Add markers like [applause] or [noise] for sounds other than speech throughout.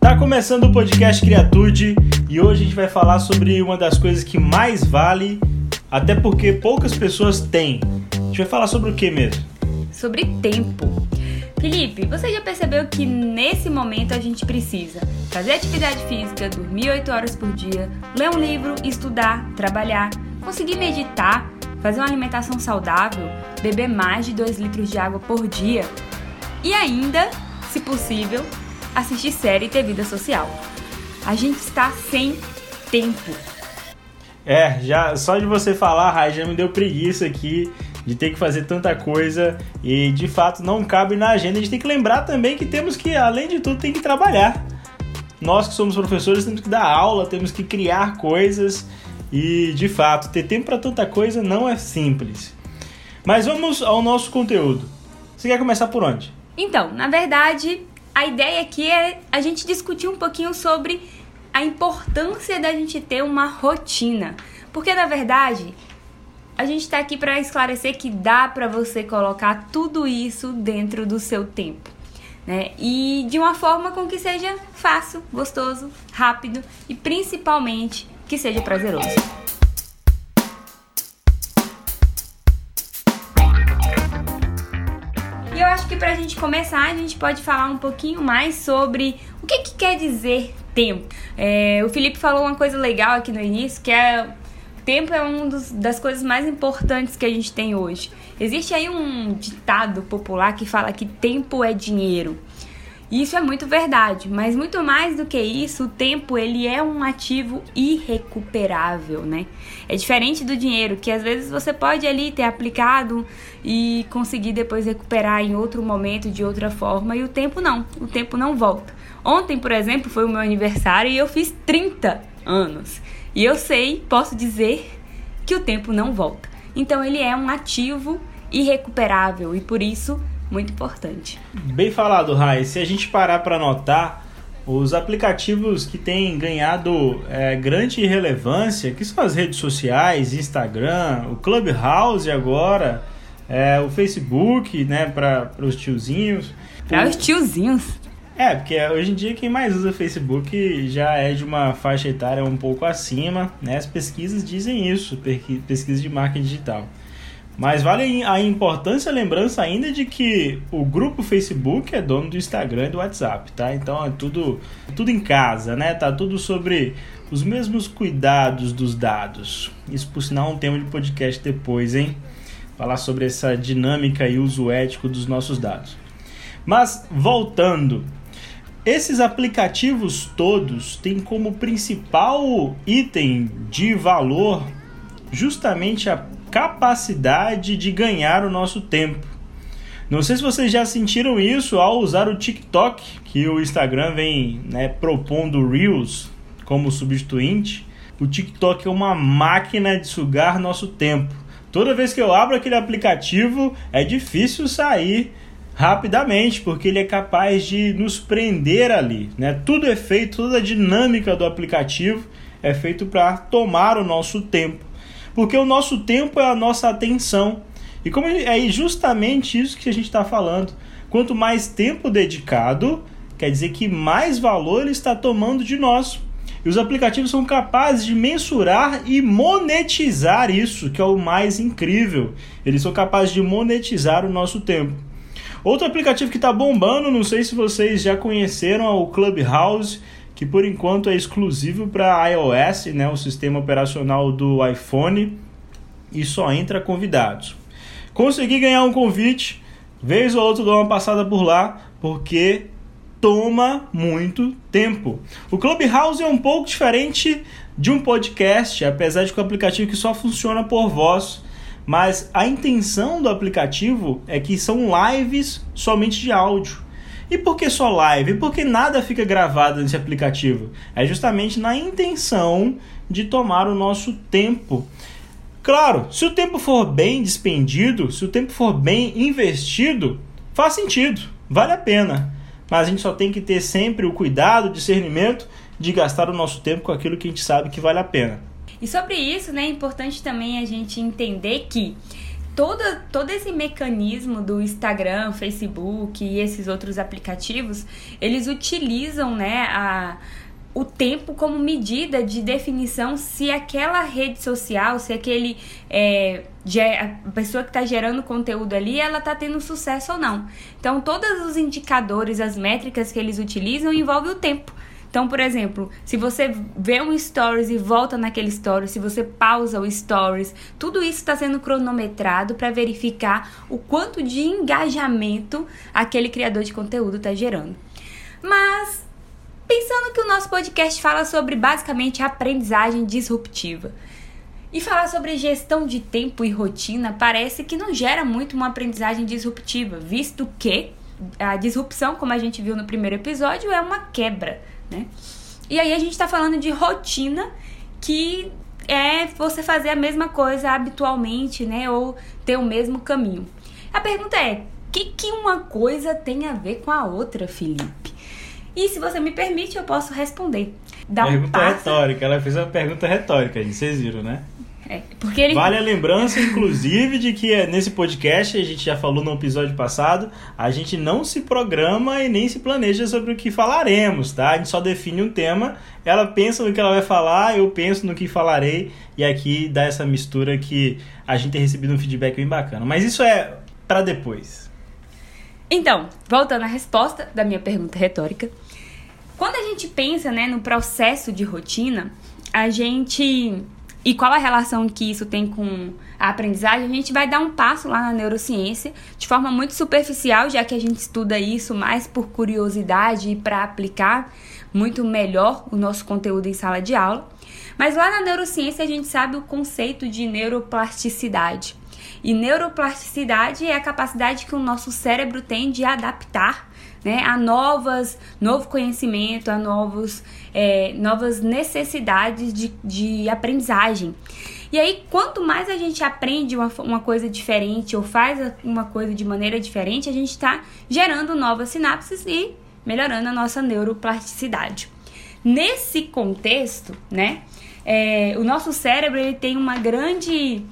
Tá começando o podcast Criatude e hoje a gente vai falar sobre uma das coisas que mais vale, até porque poucas pessoas têm. A gente vai falar sobre o que mesmo? Sobre tempo. Felipe, você já percebeu que nesse momento a gente precisa fazer atividade física, dormir 8 horas por dia, ler um livro, estudar, trabalhar, conseguir meditar, fazer uma alimentação saudável, beber mais de 2 litros de água por dia e ainda, se possível, assistir série e ter vida social. A gente está sem tempo. É, já só de você falar, Rai, já me deu preguiça aqui de ter que fazer tanta coisa e de fato não cabe na agenda. A gente tem que lembrar também que temos que, além de tudo, tem que trabalhar. Nós que somos professores temos que dar aula, temos que criar coisas e de fato ter tempo para tanta coisa não é simples. Mas vamos ao nosso conteúdo. Você quer começar por onde? Então, na verdade, a ideia aqui é a gente discutir um pouquinho sobre a importância da gente ter uma rotina. Porque na verdade, a gente está aqui para esclarecer que dá para você colocar tudo isso dentro do seu tempo. Né? E de uma forma com que seja fácil, gostoso, rápido e principalmente que seja prazeroso. E eu acho que para a gente começar, a gente pode falar um pouquinho mais sobre o que, que quer dizer tempo. É, o Felipe falou uma coisa legal aqui no início, que é tempo é uma das coisas mais importantes que a gente tem hoje. Existe aí um ditado popular que fala que tempo é dinheiro. Isso é muito verdade, mas muito mais do que isso, o tempo ele é um ativo irrecuperável, né? É diferente do dinheiro, que às vezes você pode ali ter aplicado e conseguir depois recuperar em outro momento de outra forma, e o tempo não, o tempo não volta. Ontem, por exemplo, foi o meu aniversário e eu fiz 30 anos. E eu sei, posso dizer que o tempo não volta. Então ele é um ativo irrecuperável e por isso muito importante. Bem falado, Rai. Se a gente parar para notar, os aplicativos que têm ganhado é, grande relevância, que são as redes sociais, Instagram, o Clubhouse agora, é, o Facebook, né, para os tiozinhos. Para os tiozinhos. É, porque hoje em dia quem mais usa Facebook já é de uma faixa etária um pouco acima, né? As pesquisas dizem isso, pesquisa de marketing digital. Mas vale a importância, a lembrança ainda de que o grupo Facebook é dono do Instagram e do WhatsApp, tá? Então é tudo, tudo em casa, né? Tá tudo sobre os mesmos cuidados dos dados. Isso por sinal é um tema de podcast depois, hein? Falar sobre essa dinâmica e uso ético dos nossos dados. Mas voltando, esses aplicativos todos têm como principal item de valor justamente a capacidade de ganhar o nosso tempo. Não sei se vocês já sentiram isso ao usar o TikTok, que o Instagram vem né, propondo Reels como substituinte. O TikTok é uma máquina de sugar nosso tempo. Toda vez que eu abro aquele aplicativo, é difícil sair rapidamente, porque ele é capaz de nos prender ali. Né? Tudo é feito, toda a dinâmica do aplicativo é feito para tomar o nosso tempo porque o nosso tempo é a nossa atenção. E como é justamente isso que a gente está falando. Quanto mais tempo dedicado, quer dizer que mais valor ele está tomando de nós. E os aplicativos são capazes de mensurar e monetizar isso, que é o mais incrível. Eles são capazes de monetizar o nosso tempo. Outro aplicativo que está bombando, não sei se vocês já conheceram, é o Clubhouse que por enquanto é exclusivo para iOS, né, o sistema operacional do iPhone, e só entra convidados. Consegui ganhar um convite, vez ou outra dou uma passada por lá, porque toma muito tempo. O Clubhouse é um pouco diferente de um podcast, apesar de que o aplicativo que só funciona por voz, mas a intenção do aplicativo é que são lives somente de áudio. E por que só live? Porque nada fica gravado nesse aplicativo. É justamente na intenção de tomar o nosso tempo. Claro, se o tempo for bem despendido, se o tempo for bem investido, faz sentido, vale a pena. Mas a gente só tem que ter sempre o cuidado, o discernimento de gastar o nosso tempo com aquilo que a gente sabe que vale a pena. E sobre isso, né, é importante também a gente entender que todo, todo esse mecanismo do Instagram, Facebook e esses outros aplicativos, eles utilizam né, a, o tempo como medida de definição se aquela rede social, se aquele é, a pessoa que está gerando conteúdo ali, ela está tendo sucesso ou não. Então, todos os indicadores, as métricas que eles utilizam envolvem o tempo. Então, por exemplo, se você vê um stories e volta naquele stories, se você pausa o stories, tudo isso está sendo cronometrado para verificar o quanto de engajamento aquele criador de conteúdo está gerando. Mas pensando que o nosso podcast fala sobre basicamente aprendizagem disruptiva. E falar sobre gestão de tempo e rotina parece que não gera muito uma aprendizagem disruptiva, visto que a disrupção, como a gente viu no primeiro episódio, é uma quebra né? E aí a gente está falando de rotina que é você fazer a mesma coisa habitualmente, né? Ou ter o mesmo caminho. A pergunta é: o que, que uma coisa tem a ver com a outra, Felipe? E se você me permite, eu posso responder. Dá pergunta um retórica, ela fez uma pergunta retórica, vocês viram, né? É, porque ele... Vale a lembrança, inclusive, de que é, nesse podcast, a gente já falou no episódio passado, a gente não se programa e nem se planeja sobre o que falaremos, tá? A gente só define um tema, ela pensa no que ela vai falar, eu penso no que falarei, e aqui dá essa mistura que a gente tem recebido um feedback bem bacana. Mas isso é para depois. Então, voltando à resposta da minha pergunta retórica, quando a gente pensa né, no processo de rotina, a gente e qual a relação que isso tem com a aprendizagem, a gente vai dar um passo lá na neurociência de forma muito superficial, já que a gente estuda isso mais por curiosidade e para aplicar muito melhor o nosso conteúdo em sala de aula. Mas lá na neurociência a gente sabe o conceito de neuroplasticidade. E neuroplasticidade é a capacidade que o nosso cérebro tem de adaptar né, a novas, novo conhecimento, a novos, é, novas necessidades de, de aprendizagem. E aí, quanto mais a gente aprende uma, uma coisa diferente ou faz uma coisa de maneira diferente, a gente está gerando novas sinapses e melhorando a nossa neuroplasticidade. Nesse contexto, né, é, o nosso cérebro ele tem uma grande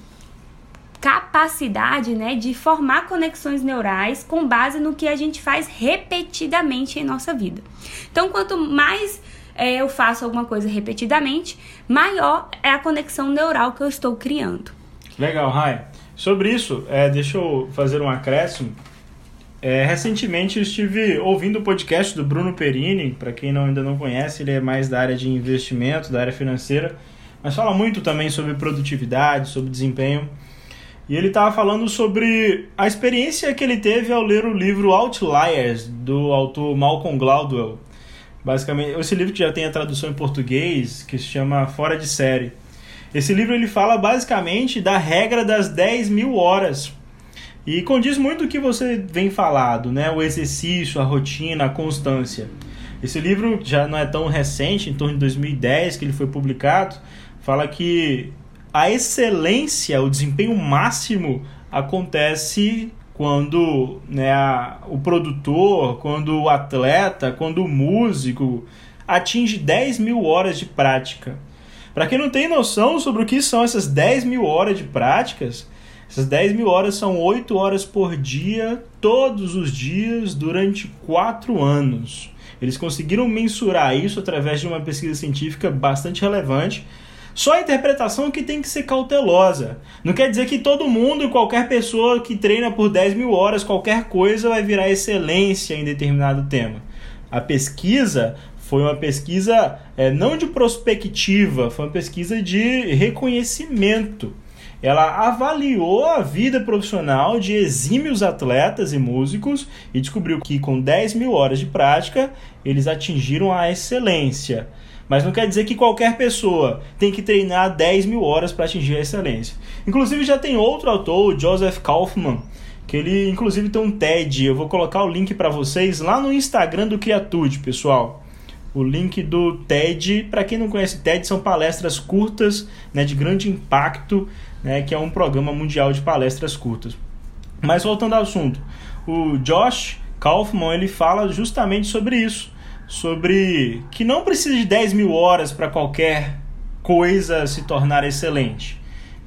capacidade né, de formar conexões neurais com base no que a gente faz repetidamente em nossa vida. Então, quanto mais é, eu faço alguma coisa repetidamente, maior é a conexão neural que eu estou criando. Legal, Rai. Sobre isso, é, deixa eu fazer um acréscimo. É, recentemente eu estive ouvindo o podcast do Bruno Perini. Para quem não, ainda não conhece, ele é mais da área de investimento, da área financeira, mas fala muito também sobre produtividade, sobre desempenho. E ele estava falando sobre a experiência que ele teve ao ler o livro Outliers, do autor Malcolm Gladwell. Basicamente, esse livro que já tem a tradução em português, que se chama Fora de Série. Esse livro ele fala basicamente da regra das 10 mil horas. E condiz muito o que você vem falado, né? O exercício, a rotina, a constância. Esse livro já não é tão recente, em torno de 2010 que ele foi publicado, fala que a excelência, o desempenho máximo acontece quando né, a, o produtor, quando o atleta, quando o músico atinge 10 mil horas de prática. Para quem não tem noção sobre o que são essas 10 mil horas de práticas, essas 10 mil horas são 8 horas por dia, todos os dias, durante 4 anos. Eles conseguiram mensurar isso através de uma pesquisa científica bastante relevante só a interpretação que tem que ser cautelosa. Não quer dizer que todo mundo qualquer pessoa que treina por 10 mil horas, qualquer coisa vai virar excelência em determinado tema. A pesquisa foi uma pesquisa é, não de prospectiva, foi uma pesquisa de reconhecimento. Ela avaliou a vida profissional de exímios atletas e músicos e descobriu que com 10 mil horas de prática eles atingiram a excelência. Mas não quer dizer que qualquer pessoa tem que treinar 10 mil horas para atingir a excelência. Inclusive já tem outro autor, o Joseph Kaufman, que ele inclusive tem um TED. Eu vou colocar o link para vocês lá no Instagram do Criatude, pessoal. O link do TED, para quem não conhece TED, são palestras curtas, né, de grande impacto, né, que é um programa mundial de palestras curtas. Mas voltando ao assunto, o Josh Kaufman ele fala justamente sobre isso sobre que não precisa de 10 mil horas para qualquer coisa se tornar excelente.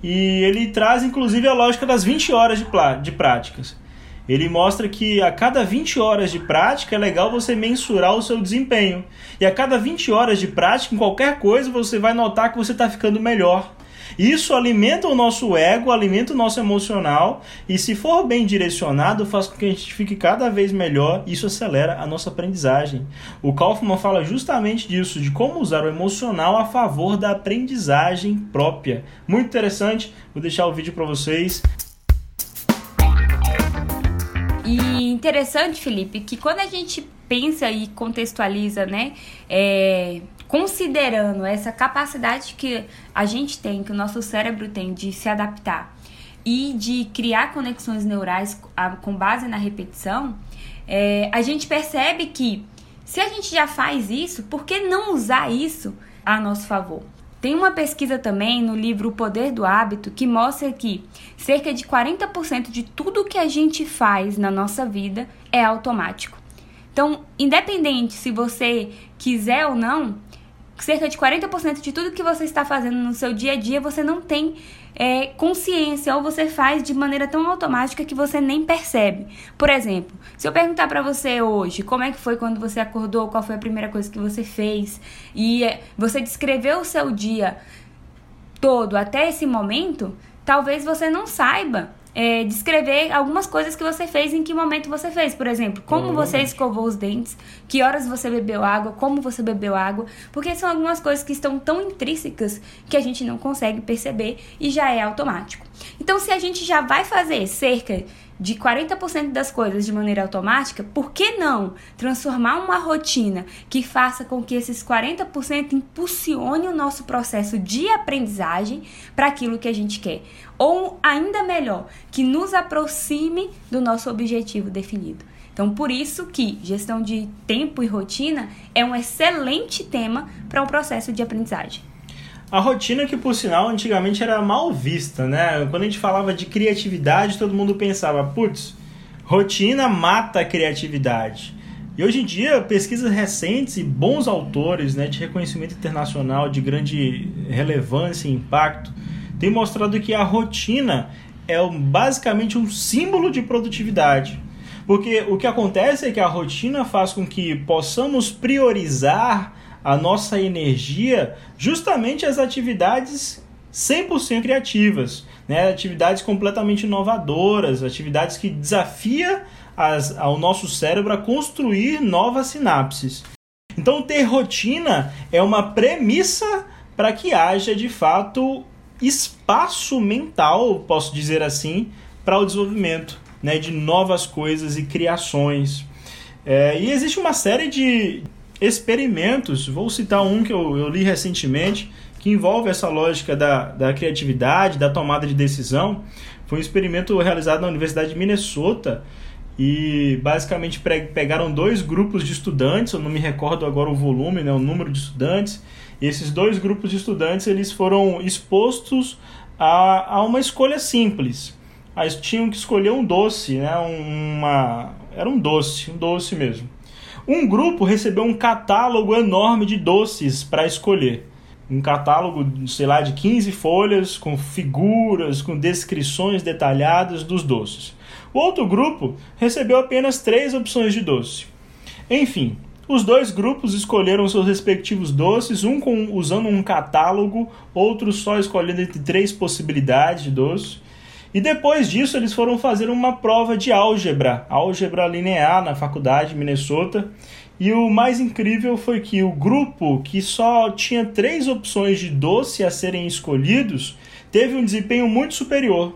E ele traz inclusive a lógica das 20 horas de, de práticas. Ele mostra que a cada 20 horas de prática é legal você mensurar o seu desempenho. E a cada 20 horas de prática, em qualquer coisa, você vai notar que você está ficando melhor. Isso alimenta o nosso ego, alimenta o nosso emocional e, se for bem direcionado, faz com que a gente fique cada vez melhor. Isso acelera a nossa aprendizagem. O Kaufman fala justamente disso, de como usar o emocional a favor da aprendizagem própria. Muito interessante. Vou deixar o vídeo para vocês. E interessante, Felipe, que quando a gente pensa e contextualiza, né, é, considerando essa capacidade que a gente tem, que o nosso cérebro tem de se adaptar e de criar conexões neurais com base na repetição, é, a gente percebe que se a gente já faz isso, por que não usar isso a nosso favor? Tem uma pesquisa também no livro O Poder do Hábito que mostra que cerca de 40% de tudo que a gente faz na nossa vida é automático. Então, independente se você quiser ou não, cerca de 40% de tudo que você está fazendo no seu dia a dia você não tem é, consciência ou você faz de maneira tão automática que você nem percebe. Por exemplo, se eu perguntar para você hoje como é que foi quando você acordou, qual foi a primeira coisa que você fez e é, você descreveu o seu dia todo até esse momento, talvez você não saiba é, descrever algumas coisas que você fez em que momento você fez. Por exemplo, como você escovou os dentes, que horas você bebeu água, como você bebeu água, porque são algumas coisas que estão tão intrínsecas que a gente não consegue perceber e já é automático. Então, se a gente já vai fazer cerca de 40% das coisas de maneira automática, por que não transformar uma rotina que faça com que esses 40% impulsione o nosso processo de aprendizagem para aquilo que a gente quer? Ou ainda melhor, que nos aproxime do nosso objetivo definido. Então, por isso que gestão de tempo e rotina é um excelente tema para um processo de aprendizagem. A rotina que, por sinal, antigamente era mal vista, né? Quando a gente falava de criatividade, todo mundo pensava, putz, rotina mata a criatividade. E hoje em dia, pesquisas recentes e bons autores né, de reconhecimento internacional de grande relevância e impacto têm mostrado que a rotina é basicamente um símbolo de produtividade. Porque o que acontece é que a rotina faz com que possamos priorizar a nossa energia justamente as atividades 100% criativas, né? atividades completamente inovadoras, atividades que desafiam as, ao nosso cérebro a construir novas sinapses. Então, ter rotina é uma premissa para que haja de fato espaço mental, posso dizer assim, para o desenvolvimento né, de novas coisas e criações. É, e existe uma série de experimentos, vou citar um que eu, eu li recentemente, que envolve essa lógica da, da criatividade, da tomada de decisão. Foi um experimento realizado na Universidade de Minnesota e basicamente pegaram dois grupos de estudantes, eu não me recordo agora o volume, né, o número de estudantes. E esses dois grupos de estudantes eles foram expostos a, a uma escolha simples. Eles tinham que escolher um doce, né, uma, era um doce, um doce mesmo. Um grupo recebeu um catálogo enorme de doces para escolher. Um catálogo, sei lá, de 15 folhas com figuras, com descrições detalhadas dos doces. O outro grupo recebeu apenas três opções de doce. Enfim, os dois grupos escolheram seus respectivos doces, um com, usando um catálogo, outro só escolhendo entre três possibilidades de doce. E depois disso, eles foram fazer uma prova de álgebra, álgebra linear na faculdade de Minnesota. E o mais incrível foi que o grupo que só tinha três opções de doce a serem escolhidos teve um desempenho muito superior.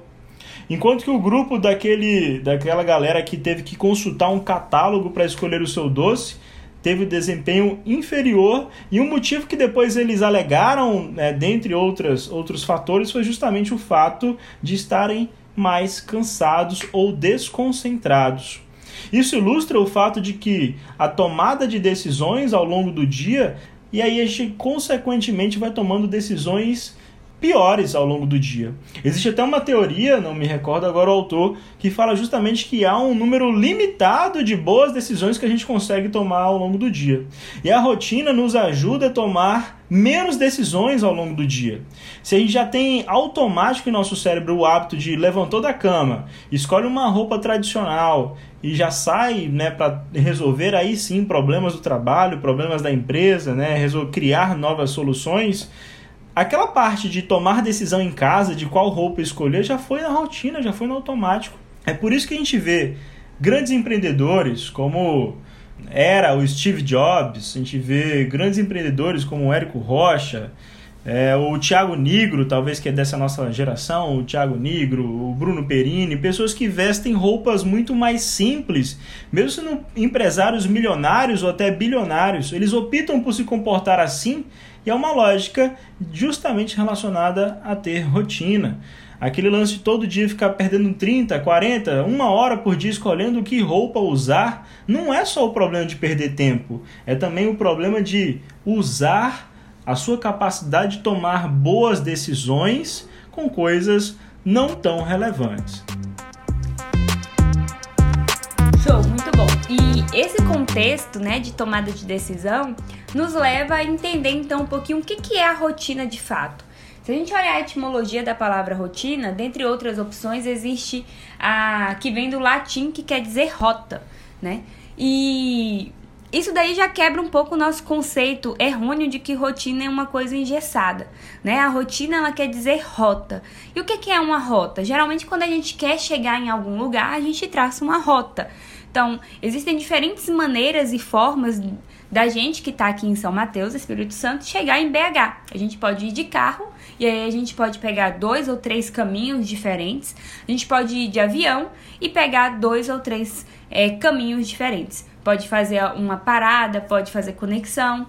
Enquanto que o grupo daquele, daquela galera que teve que consultar um catálogo para escolher o seu doce teve desempenho inferior e um motivo que depois eles alegaram, né, dentre outras, outros fatores, foi justamente o fato de estarem mais cansados ou desconcentrados. Isso ilustra o fato de que a tomada de decisões ao longo do dia, e aí a gente consequentemente vai tomando decisões piores ao longo do dia. Existe até uma teoria, não me recordo agora o autor, que fala justamente que há um número limitado de boas decisões que a gente consegue tomar ao longo do dia. E a rotina nos ajuda a tomar menos decisões ao longo do dia. Se a gente já tem automático em nosso cérebro o hábito de levantou da cama, escolhe uma roupa tradicional e já sai, né, para resolver aí sim problemas do trabalho, problemas da empresa, né, criar novas soluções, aquela parte de tomar decisão em casa de qual roupa escolher já foi na rotina, já foi no automático. É por isso que a gente vê grandes empreendedores como era o Steve Jobs, a gente vê grandes empreendedores como o Érico Rocha, é, o Thiago Negro, talvez que é dessa nossa geração, o Thiago Negro, o Bruno Perini, pessoas que vestem roupas muito mais simples, mesmo sendo empresários milionários ou até bilionários, eles optam por se comportar assim e é uma lógica justamente relacionada a ter rotina. Aquele lance de todo dia ficar perdendo 30, 40, uma hora por dia escolhendo que roupa usar, não é só o problema de perder tempo, é também o problema de usar a sua capacidade de tomar boas decisões com coisas não tão relevantes. E esse contexto, né, de tomada de decisão nos leva a entender então um pouquinho o que, que é a rotina de fato. Se a gente olhar a etimologia da palavra rotina, dentre outras opções, existe a que vem do latim que quer dizer rota, né? E isso daí já quebra um pouco o nosso conceito errôneo de que rotina é uma coisa engessada, né? A rotina ela quer dizer rota. E o que é uma rota? Geralmente quando a gente quer chegar em algum lugar, a gente traça uma rota. Então, existem diferentes maneiras e formas da gente que está aqui em São Mateus, Espírito Santo, chegar em BH. A gente pode ir de carro e aí a gente pode pegar dois ou três caminhos diferentes. A gente pode ir de avião e pegar dois ou três é, caminhos diferentes. Pode fazer uma parada, pode fazer conexão.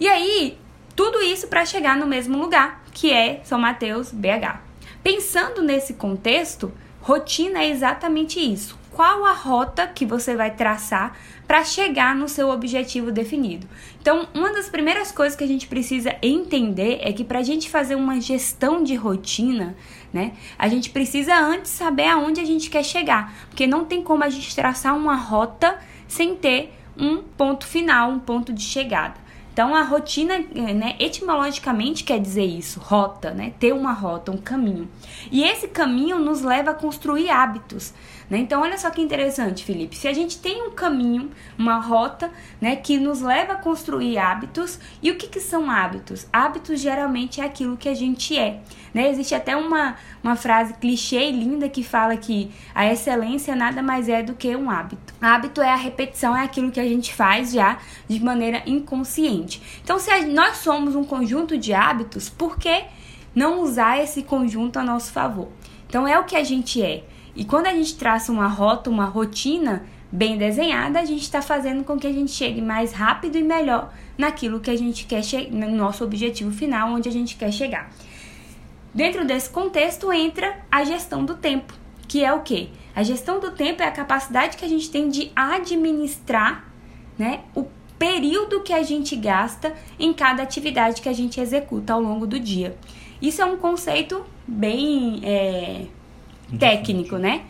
E aí, tudo isso para chegar no mesmo lugar, que é São Mateus, BH. Pensando nesse contexto, rotina é exatamente isso qual a rota que você vai traçar para chegar no seu objetivo definido. Então, uma das primeiras coisas que a gente precisa entender é que para a gente fazer uma gestão de rotina, né, a gente precisa antes saber aonde a gente quer chegar, porque não tem como a gente traçar uma rota sem ter um ponto final, um ponto de chegada. Então, a rotina, né, etimologicamente quer dizer isso, rota, né? Ter uma rota, um caminho. E esse caminho nos leva a construir hábitos. Né? Então, olha só que interessante, Felipe. Se a gente tem um caminho, uma rota, né, que nos leva a construir hábitos, e o que, que são hábitos? Hábitos geralmente é aquilo que a gente é. Né? Existe até uma, uma frase clichê e linda que fala que a excelência nada mais é do que um hábito. Hábito é a repetição, é aquilo que a gente faz já de maneira inconsciente. Então, se nós somos um conjunto de hábitos, por que não usar esse conjunto a nosso favor? Então, é o que a gente é. E quando a gente traça uma rota, uma rotina bem desenhada, a gente está fazendo com que a gente chegue mais rápido e melhor naquilo que a gente quer no nosso objetivo final, onde a gente quer chegar. Dentro desse contexto entra a gestão do tempo, que é o que? A gestão do tempo é a capacidade que a gente tem de administrar né, o período que a gente gasta em cada atividade que a gente executa ao longo do dia. Isso é um conceito bem é, técnico, né?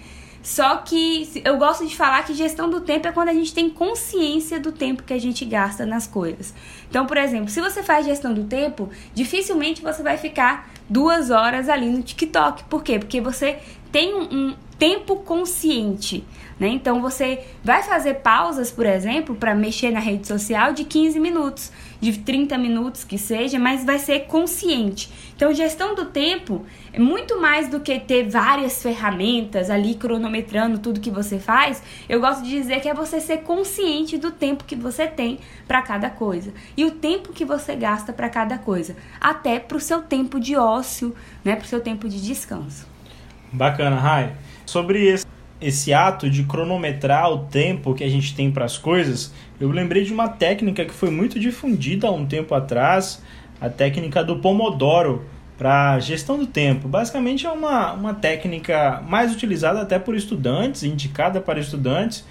Só que eu gosto de falar que gestão do tempo é quando a gente tem consciência do tempo que a gente gasta nas coisas. Então, por exemplo, se você faz gestão do tempo, dificilmente você vai ficar duas horas ali no TikTok. Por quê? Porque você tem um, um tempo consciente. Né? Então você vai fazer pausas, por exemplo, para mexer na rede social de 15 minutos, de 30 minutos que seja, mas vai ser consciente. Então, gestão do tempo é muito mais do que ter várias ferramentas ali cronometrando tudo que você faz. Eu gosto de dizer que é você ser consciente do tempo que você tem para cada coisa e o tempo que você gasta para cada coisa, até para o seu tempo de ócio, né, para o seu tempo de descanso. Bacana, Rai. Sobre esse esse ato de cronometrar o tempo que a gente tem para as coisas, eu lembrei de uma técnica que foi muito difundida há um tempo atrás, a técnica do Pomodoro para gestão do tempo. Basicamente é uma, uma técnica mais utilizada até por estudantes, indicada para estudantes,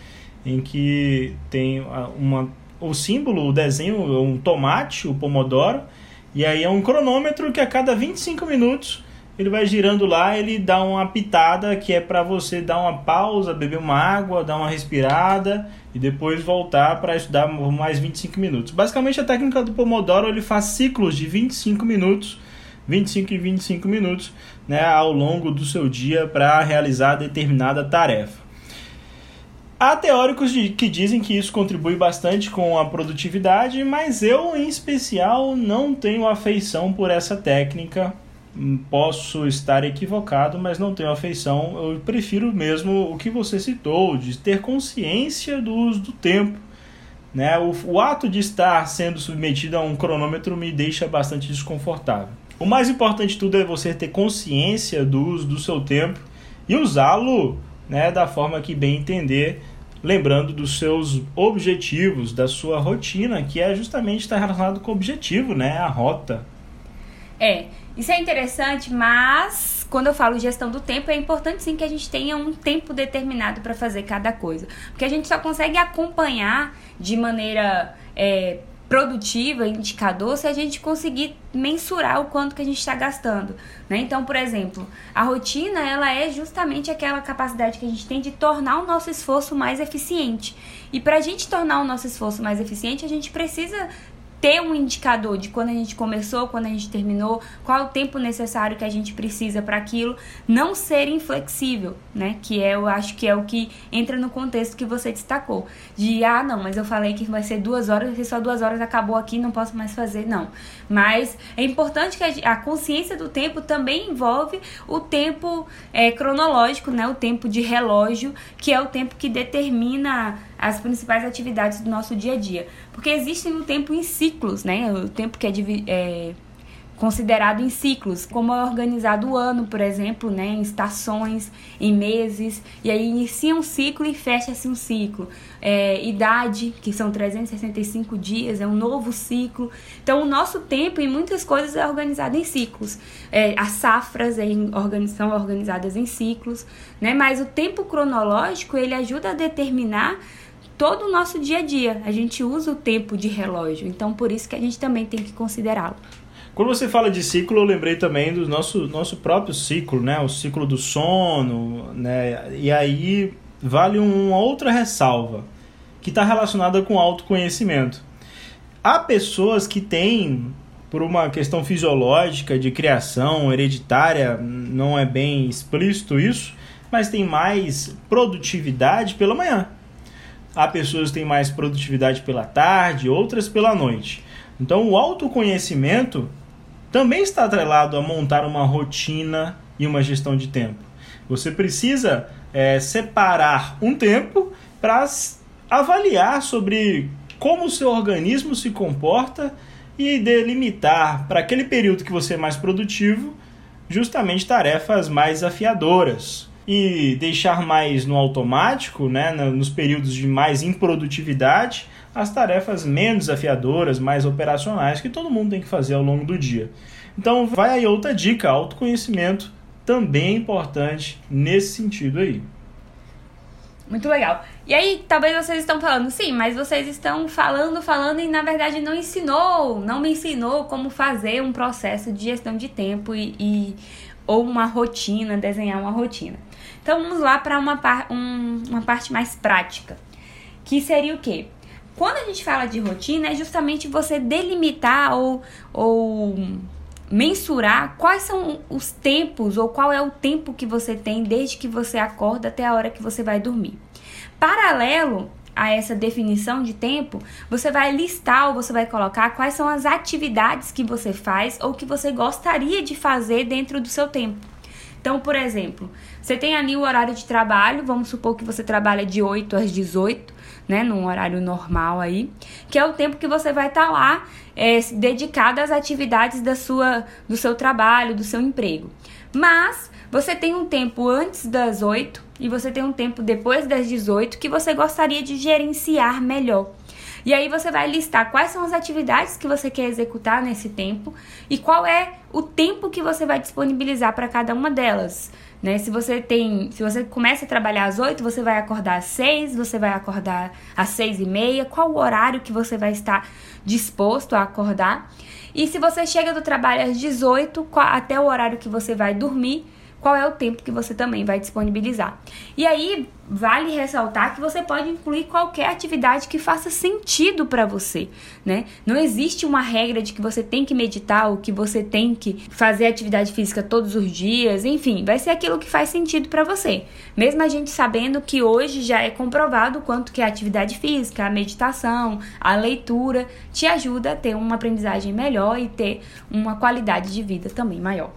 em que tem uma, o símbolo, o desenho, um tomate, o Pomodoro, E aí é um cronômetro que a cada 25 minutos ele vai girando lá, ele dá uma pitada que é para você dar uma pausa, beber uma água, dar uma respirada e depois voltar para estudar mais 25 minutos. Basicamente a técnica do Pomodoro ele faz ciclos de 25 minutos, 25 e 25 minutos, né, ao longo do seu dia para realizar determinada tarefa. Há teóricos de, que dizem que isso contribui bastante com a produtividade, mas eu, em especial, não tenho afeição por essa técnica. Posso estar equivocado, mas não tenho afeição. Eu prefiro mesmo o que você citou, de ter consciência do uso do tempo. Né? O, o ato de estar sendo submetido a um cronômetro me deixa bastante desconfortável. O mais importante de tudo é você ter consciência do uso do seu tempo e usá-lo né, da forma que bem entender lembrando dos seus objetivos, da sua rotina, que é justamente estar relacionado com o objetivo, né? A rota. É, isso é interessante, mas quando eu falo gestão do tempo, é importante sim que a gente tenha um tempo determinado para fazer cada coisa. Porque a gente só consegue acompanhar de maneira é, produtiva, indicador, se a gente conseguir mensurar o quanto que a gente está gastando. Né? Então, por exemplo, a rotina ela é justamente aquela capacidade que a gente tem de tornar o nosso esforço mais eficiente. E para a gente tornar o nosso esforço mais eficiente, a gente precisa ter um indicador de quando a gente começou, quando a gente terminou, qual é o tempo necessário que a gente precisa para aquilo, não ser inflexível, né? Que é, eu acho que é o que entra no contexto que você destacou. De, ah, não, mas eu falei que vai ser duas horas, e só duas horas acabou aqui, não posso mais fazer, não. Mas é importante que a, a consciência do tempo também envolve o tempo é, cronológico, né? O tempo de relógio, que é o tempo que determina as principais atividades do nosso dia a dia. Porque existem o tempo em ciclos, né? O tempo que é, é considerado em ciclos, como é organizado o ano, por exemplo, né, em estações, em meses, e aí inicia um ciclo e fecha-se um ciclo. É, idade, que são 365 dias, é um novo ciclo. Então, o nosso tempo em muitas coisas é organizado em ciclos. É, as safras é, são organizadas em ciclos, né, mas o tempo cronológico ele ajuda a determinar todo o nosso dia a dia. A gente usa o tempo de relógio, então por isso que a gente também tem que considerá-lo. Quando você fala de ciclo, eu lembrei também do nosso, nosso próprio ciclo, né? O ciclo do sono, né? E aí vale uma outra ressalva, que está relacionada com autoconhecimento. Há pessoas que têm, por uma questão fisiológica, de criação hereditária, não é bem explícito isso, mas tem mais produtividade pela manhã. Há pessoas que têm mais produtividade pela tarde, outras pela noite. Então, o autoconhecimento também está atrelado a montar uma rotina e uma gestão de tempo. Você precisa é, separar um tempo para avaliar sobre como o seu organismo se comporta e delimitar para aquele período que você é mais produtivo justamente tarefas mais afiadoras, e deixar mais no automático, né, nos períodos de mais improdutividade, as tarefas menos desafiadoras, mais operacionais que todo mundo tem que fazer ao longo do dia. Então, vai aí outra dica: autoconhecimento também é importante nesse sentido aí. Muito legal. E aí, talvez vocês estão falando, sim, mas vocês estão falando, falando e na verdade não ensinou, não me ensinou como fazer um processo de gestão de tempo e, e ou uma rotina, desenhar uma rotina. Então vamos lá para uma, par um, uma parte mais prática, que seria o quê? Quando a gente fala de rotina, é justamente você delimitar ou, ou mensurar quais são os tempos ou qual é o tempo que você tem desde que você acorda até a hora que você vai dormir. Paralelo a essa definição de tempo, você vai listar ou você vai colocar quais são as atividades que você faz ou que você gostaria de fazer dentro do seu tempo. Então, por exemplo, você tem ali o horário de trabalho, vamos supor que você trabalha de 8 às 18, né, num horário normal aí, que é o tempo que você vai estar tá lá é, dedicado às atividades da sua, do seu trabalho, do seu emprego. Mas você tem um tempo antes das 8 e você tem um tempo depois das 18 que você gostaria de gerenciar melhor. E aí você vai listar quais são as atividades que você quer executar nesse tempo e qual é o tempo que você vai disponibilizar para cada uma delas. Né? Se você tem, se você começa a trabalhar às 8, você vai acordar às 6, você vai acordar às 6 e meia, qual o horário que você vai estar disposto a acordar? E se você chega do trabalho às 18, até o horário que você vai dormir, qual é o tempo que você também vai disponibilizar. E aí, vale ressaltar que você pode incluir qualquer atividade que faça sentido para você, né? Não existe uma regra de que você tem que meditar ou que você tem que fazer atividade física todos os dias, enfim, vai ser aquilo que faz sentido para você. Mesmo a gente sabendo que hoje já é comprovado o quanto que a atividade física, a meditação, a leitura te ajuda a ter uma aprendizagem melhor e ter uma qualidade de vida também maior.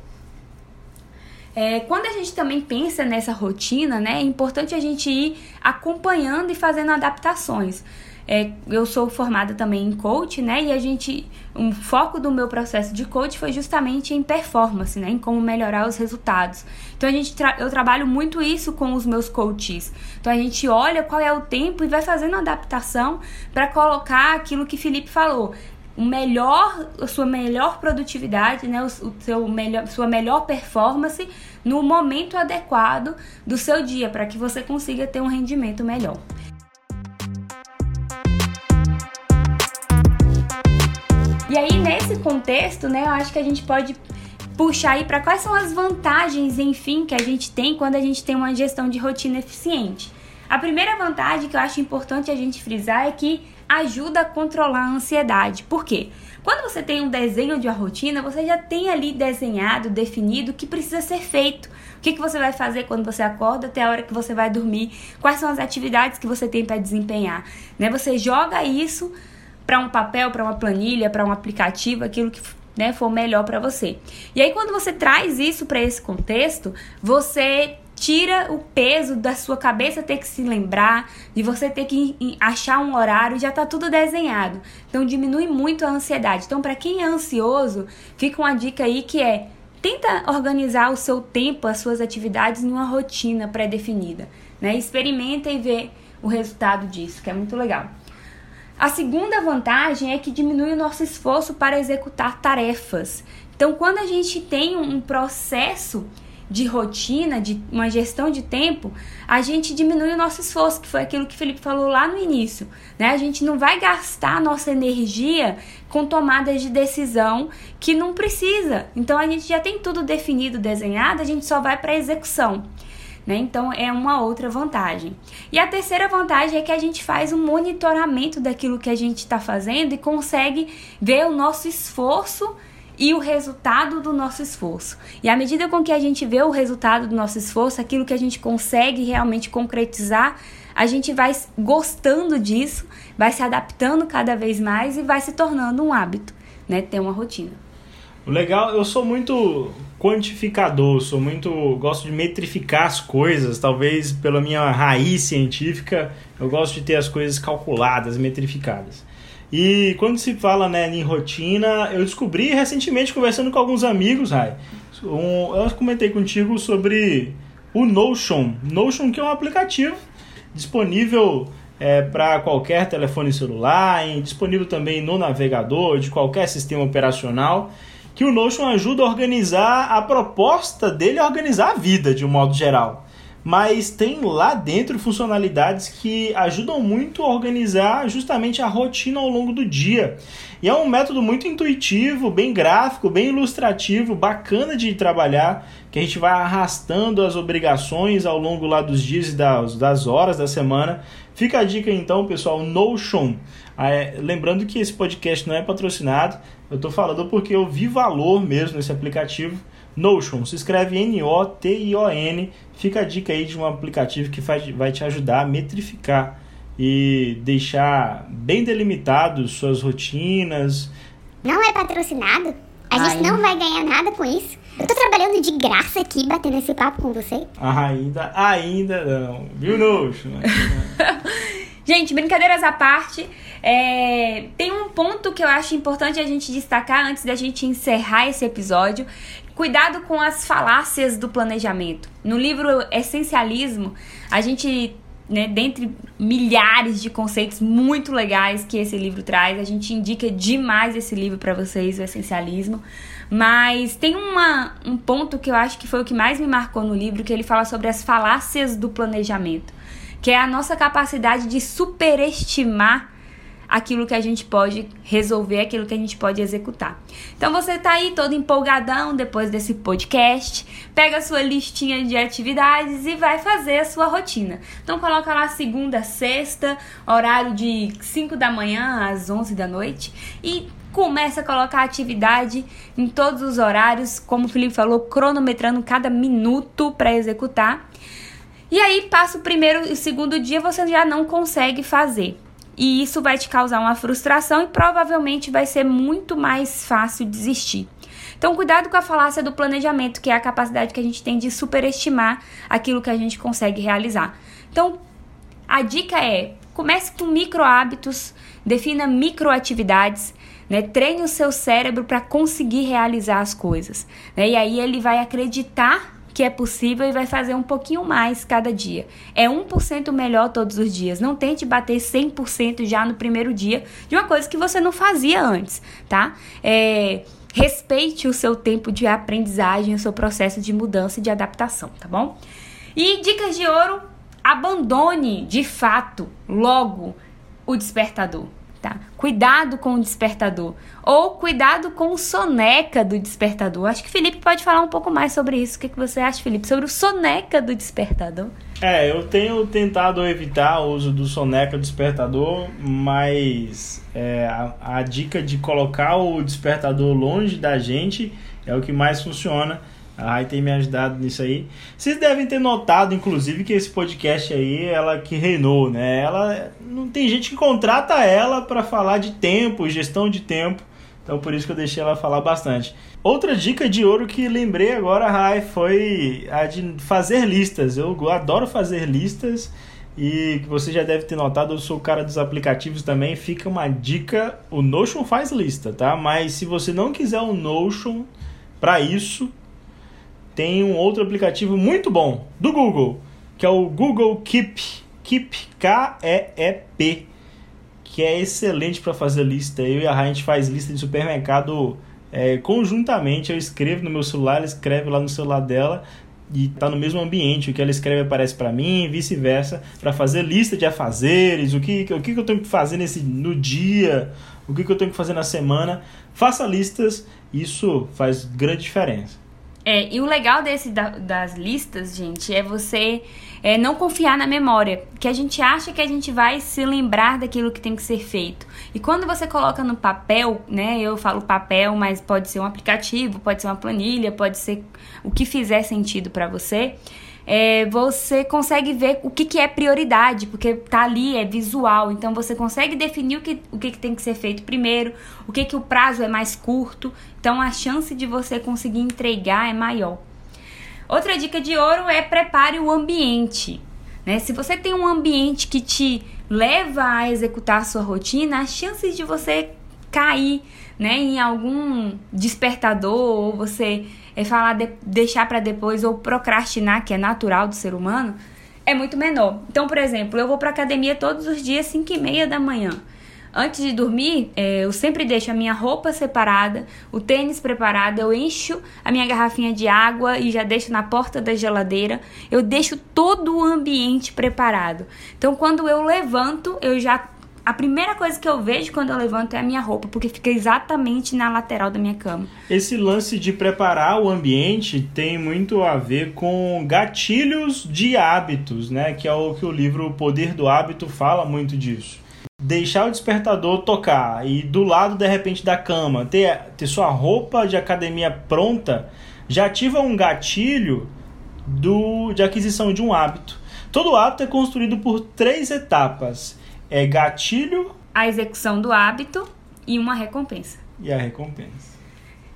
É, quando a gente também pensa nessa rotina, né, é importante a gente ir acompanhando e fazendo adaptações. É, eu sou formada também em coach, né? E a gente, um foco do meu processo de coach foi justamente em performance, né? Em como melhorar os resultados. Então a gente tra eu trabalho muito isso com os meus coaches. Então a gente olha qual é o tempo e vai fazendo adaptação para colocar aquilo que Felipe falou o melhor, a sua melhor produtividade, né, o, o seu melhor, sua melhor performance no momento adequado do seu dia, para que você consiga ter um rendimento melhor. E aí, nesse contexto, né, eu acho que a gente pode puxar aí para quais são as vantagens, enfim, que a gente tem quando a gente tem uma gestão de rotina eficiente. A primeira vantagem que eu acho importante a gente frisar é que ajuda a controlar a ansiedade. Por quê? Quando você tem um desenho de uma rotina, você já tem ali desenhado, definido o que precisa ser feito. O que, que você vai fazer quando você acorda até a hora que você vai dormir? Quais são as atividades que você tem para desempenhar? Né? Você joga isso para um papel, para uma planilha, para um aplicativo, aquilo que né, for melhor para você. E aí quando você traz isso para esse contexto, você tira o peso da sua cabeça ter que se lembrar, de você ter que achar um horário, já tá tudo desenhado. Então diminui muito a ansiedade. Então para quem é ansioso, fica uma dica aí que é tenta organizar o seu tempo, as suas atividades em uma rotina pré-definida, né? Experimenta e vê o resultado disso, que é muito legal. A segunda vantagem é que diminui o nosso esforço para executar tarefas. Então, quando a gente tem um processo de rotina, de uma gestão de tempo, a gente diminui o nosso esforço, que foi aquilo que o Felipe falou lá no início. Né? A gente não vai gastar nossa energia com tomadas de decisão que não precisa. Então a gente já tem tudo definido, desenhado, a gente só vai para a execução. Né? Então é uma outra vantagem. E a terceira vantagem é que a gente faz um monitoramento daquilo que a gente está fazendo e consegue ver o nosso esforço e o resultado do nosso esforço. E à medida com que a gente vê o resultado do nosso esforço, aquilo que a gente consegue realmente concretizar, a gente vai gostando disso, vai se adaptando cada vez mais e vai se tornando um hábito, né? Ter uma rotina. O legal, eu sou muito quantificador, sou muito gosto de metrificar as coisas, talvez pela minha raiz científica, eu gosto de ter as coisas calculadas, metrificadas. E quando se fala né, em rotina, eu descobri recentemente, conversando com alguns amigos, Rai, um, eu comentei contigo sobre o Notion. Notion que é um aplicativo disponível é, para qualquer telefone celular, disponível também no navegador de qualquer sistema operacional, que o Notion ajuda a organizar a proposta dele, a organizar a vida de um modo geral mas tem lá dentro funcionalidades que ajudam muito a organizar justamente a rotina ao longo do dia. E é um método muito intuitivo, bem gráfico, bem ilustrativo, bacana de trabalhar, que a gente vai arrastando as obrigações ao longo lá dos dias e das, das horas da semana. Fica a dica então, pessoal, Notion. Ah, é, lembrando que esse podcast não é patrocinado, eu estou falando porque eu vi valor mesmo nesse aplicativo Notion, se escreve N-O-T-I-O-N. Fica a dica aí de um aplicativo que faz, vai te ajudar a metrificar e deixar bem delimitados suas rotinas. Não é patrocinado? A gente não vai ganhar nada com isso. Eu tô trabalhando de graça aqui, batendo esse papo com você. Ainda, ainda não. Viu, Notion? [laughs] gente, brincadeiras à parte. É, tem um ponto que eu acho importante a gente destacar antes da gente encerrar esse episódio, Cuidado com as falácias do planejamento. No livro Essencialismo, a gente né, dentre milhares de conceitos muito legais que esse livro traz. A gente indica demais esse livro para vocês, o Essencialismo. Mas tem uma, um ponto que eu acho que foi o que mais me marcou no livro, que ele fala sobre as falácias do planejamento, que é a nossa capacidade de superestimar aquilo que a gente pode resolver, aquilo que a gente pode executar. Então você tá aí todo empolgadão depois desse podcast, pega a sua listinha de atividades e vai fazer a sua rotina. Então coloca lá segunda, sexta, horário de 5 da manhã às 11 da noite e começa a colocar atividade em todos os horários, como o Felipe falou, cronometrando cada minuto para executar. E aí passa o primeiro e o segundo dia você já não consegue fazer. E isso vai te causar uma frustração e provavelmente vai ser muito mais fácil desistir. Então, cuidado com a falácia do planejamento, que é a capacidade que a gente tem de superestimar aquilo que a gente consegue realizar. Então, a dica é: comece com micro hábitos, defina microatividades, né? Treine o seu cérebro para conseguir realizar as coisas. Né? E aí ele vai acreditar que é possível e vai fazer um pouquinho mais cada dia. É 1% melhor todos os dias. Não tente bater 100% já no primeiro dia de uma coisa que você não fazia antes, tá? É, respeite o seu tempo de aprendizagem, o seu processo de mudança e de adaptação, tá bom? E dicas de ouro: abandone de fato logo o despertador Cuidado com o despertador ou cuidado com o soneca do despertador. Acho que Felipe pode falar um pouco mais sobre isso. O que, que você acha, Felipe, sobre o soneca do despertador? É, eu tenho tentado evitar o uso do soneca do despertador, mas é, a, a dica de colocar o despertador longe da gente é o que mais funciona a Rai tem me ajudado nisso aí. Vocês devem ter notado, inclusive, que esse podcast aí, ela que reinou, né? Ela não tem gente que contrata ela para falar de tempo, gestão de tempo. Então por isso que eu deixei ela falar bastante. Outra dica de ouro que lembrei agora, Rai, foi a de fazer listas. Eu adoro fazer listas e você já deve ter notado, eu sou o cara dos aplicativos também. Fica uma dica: o Notion faz lista, tá? Mas se você não quiser o Notion para isso, tem um outro aplicativo muito bom do Google, que é o Google Keep, Keep K-E-E-P, que é excelente para fazer lista. Eu e a Rai, a gente faz lista de supermercado é, conjuntamente. Eu escrevo no meu celular, ela escreve lá no celular dela e tá no mesmo ambiente. O que ela escreve aparece para mim, e vice-versa, para fazer lista de afazeres, o que, o que eu tenho que fazer nesse, no dia, o que, que eu tenho que fazer na semana. Faça listas, isso faz grande diferença. É, e o legal desse da, das listas, gente, é você é, não confiar na memória, que a gente acha que a gente vai se lembrar daquilo que tem que ser feito. E quando você coloca no papel, né? Eu falo papel, mas pode ser um aplicativo, pode ser uma planilha, pode ser o que fizer sentido para você é, você consegue ver o que, que é prioridade, porque tá ali, é visual. Então você consegue definir o que, o que, que tem que ser feito primeiro, o que, que o prazo é mais curto. Então a chance de você conseguir entregar é maior. Outra dica de ouro é prepare o ambiente. Né? Se você tem um ambiente que te leva a executar a sua rotina, as chances de você cair né, em algum despertador ou você é falar de, deixar para depois ou procrastinar, que é natural do ser humano, é muito menor. Então, por exemplo, eu vou para academia todos os dias 5 e meia da manhã. Antes de dormir, é, eu sempre deixo a minha roupa separada, o tênis preparado, eu encho a minha garrafinha de água e já deixo na porta da geladeira. Eu deixo todo o ambiente preparado. Então, quando eu levanto, eu já a primeira coisa que eu vejo quando eu levanto é a minha roupa, porque fica exatamente na lateral da minha cama. Esse lance de preparar o ambiente tem muito a ver com gatilhos de hábitos, né? Que é o que o livro O Poder do Hábito fala muito disso. Deixar o despertador tocar e do lado de repente da cama ter, ter sua roupa de academia pronta já ativa um gatilho do, de aquisição de um hábito. Todo hábito é construído por três etapas é gatilho. A execução do hábito e uma recompensa. E a recompensa.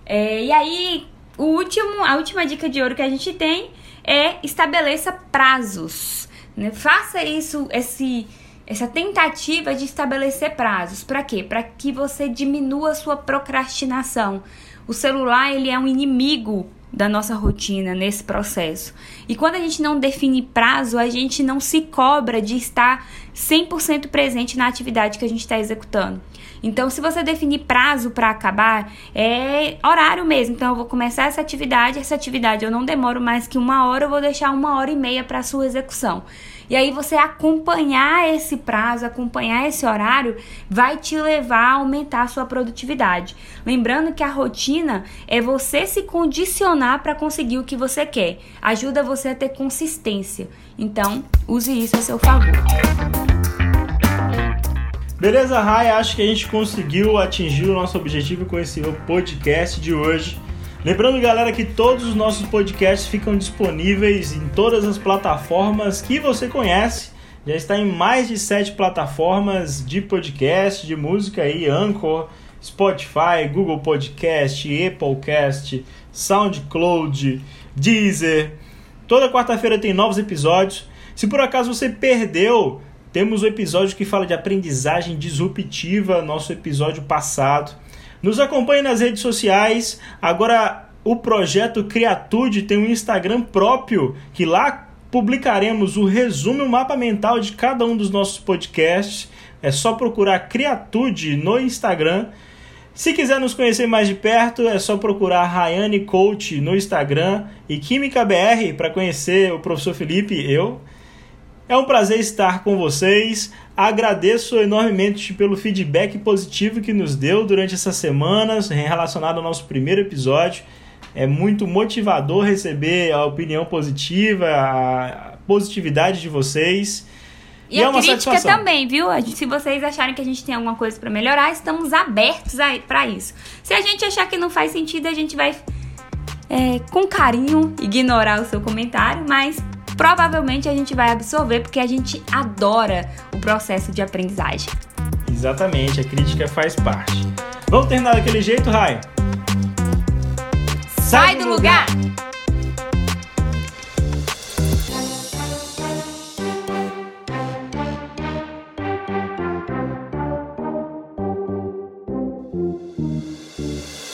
É, e aí, o último, a última dica de ouro que a gente tem é estabeleça prazos. Né? Faça isso, esse, essa tentativa de estabelecer prazos. Para quê? Para que você diminua a sua procrastinação. O celular ele é um inimigo da nossa rotina nesse processo. E quando a gente não define prazo, a gente não se cobra de estar 100% presente na atividade que a gente está executando. Então, se você definir prazo para acabar, é horário mesmo. Então, eu vou começar essa atividade, essa atividade eu não demoro mais que uma hora, eu vou deixar uma hora e meia para sua execução. E aí você acompanhar esse prazo, acompanhar esse horário, vai te levar a aumentar a sua produtividade. Lembrando que a rotina é você se condicionar para conseguir o que você quer. Ajuda você a ter consistência. Então, use isso a seu favor. Beleza, Rai? Acho que a gente conseguiu atingir o nosso objetivo com esse podcast de hoje. Lembrando, galera, que todos os nossos podcasts ficam disponíveis em todas as plataformas que você conhece. Já está em mais de sete plataformas de podcast, de música aí, Anchor, Spotify, Google Podcast, Applecast, SoundCloud, Deezer. Toda quarta-feira tem novos episódios. Se por acaso você perdeu temos o um episódio que fala de aprendizagem disruptiva, nosso episódio passado. Nos acompanhe nas redes sociais. Agora o projeto Criatude tem um Instagram próprio que lá publicaremos o resumo e o mapa mental de cada um dos nossos podcasts. É só procurar Criatude no Instagram. Se quiser nos conhecer mais de perto, é só procurar Rayane Coach no Instagram e Química BR para conhecer o professor Felipe, eu. É um prazer estar com vocês. Agradeço enormemente pelo feedback positivo que nos deu durante essas semanas relacionado ao nosso primeiro episódio. É muito motivador receber a opinião positiva, a positividade de vocês. E, e a é crítica satisfação. também, viu? Se vocês acharem que a gente tem alguma coisa para melhorar, estamos abertos para isso. Se a gente achar que não faz sentido, a gente vai, é, com carinho, ignorar o seu comentário, mas provavelmente a gente vai absorver porque a gente adora o processo de aprendizagem. Exatamente, a crítica faz parte. Vamos terminar daquele jeito, Rai? Sai, Sai do, lugar. lugar.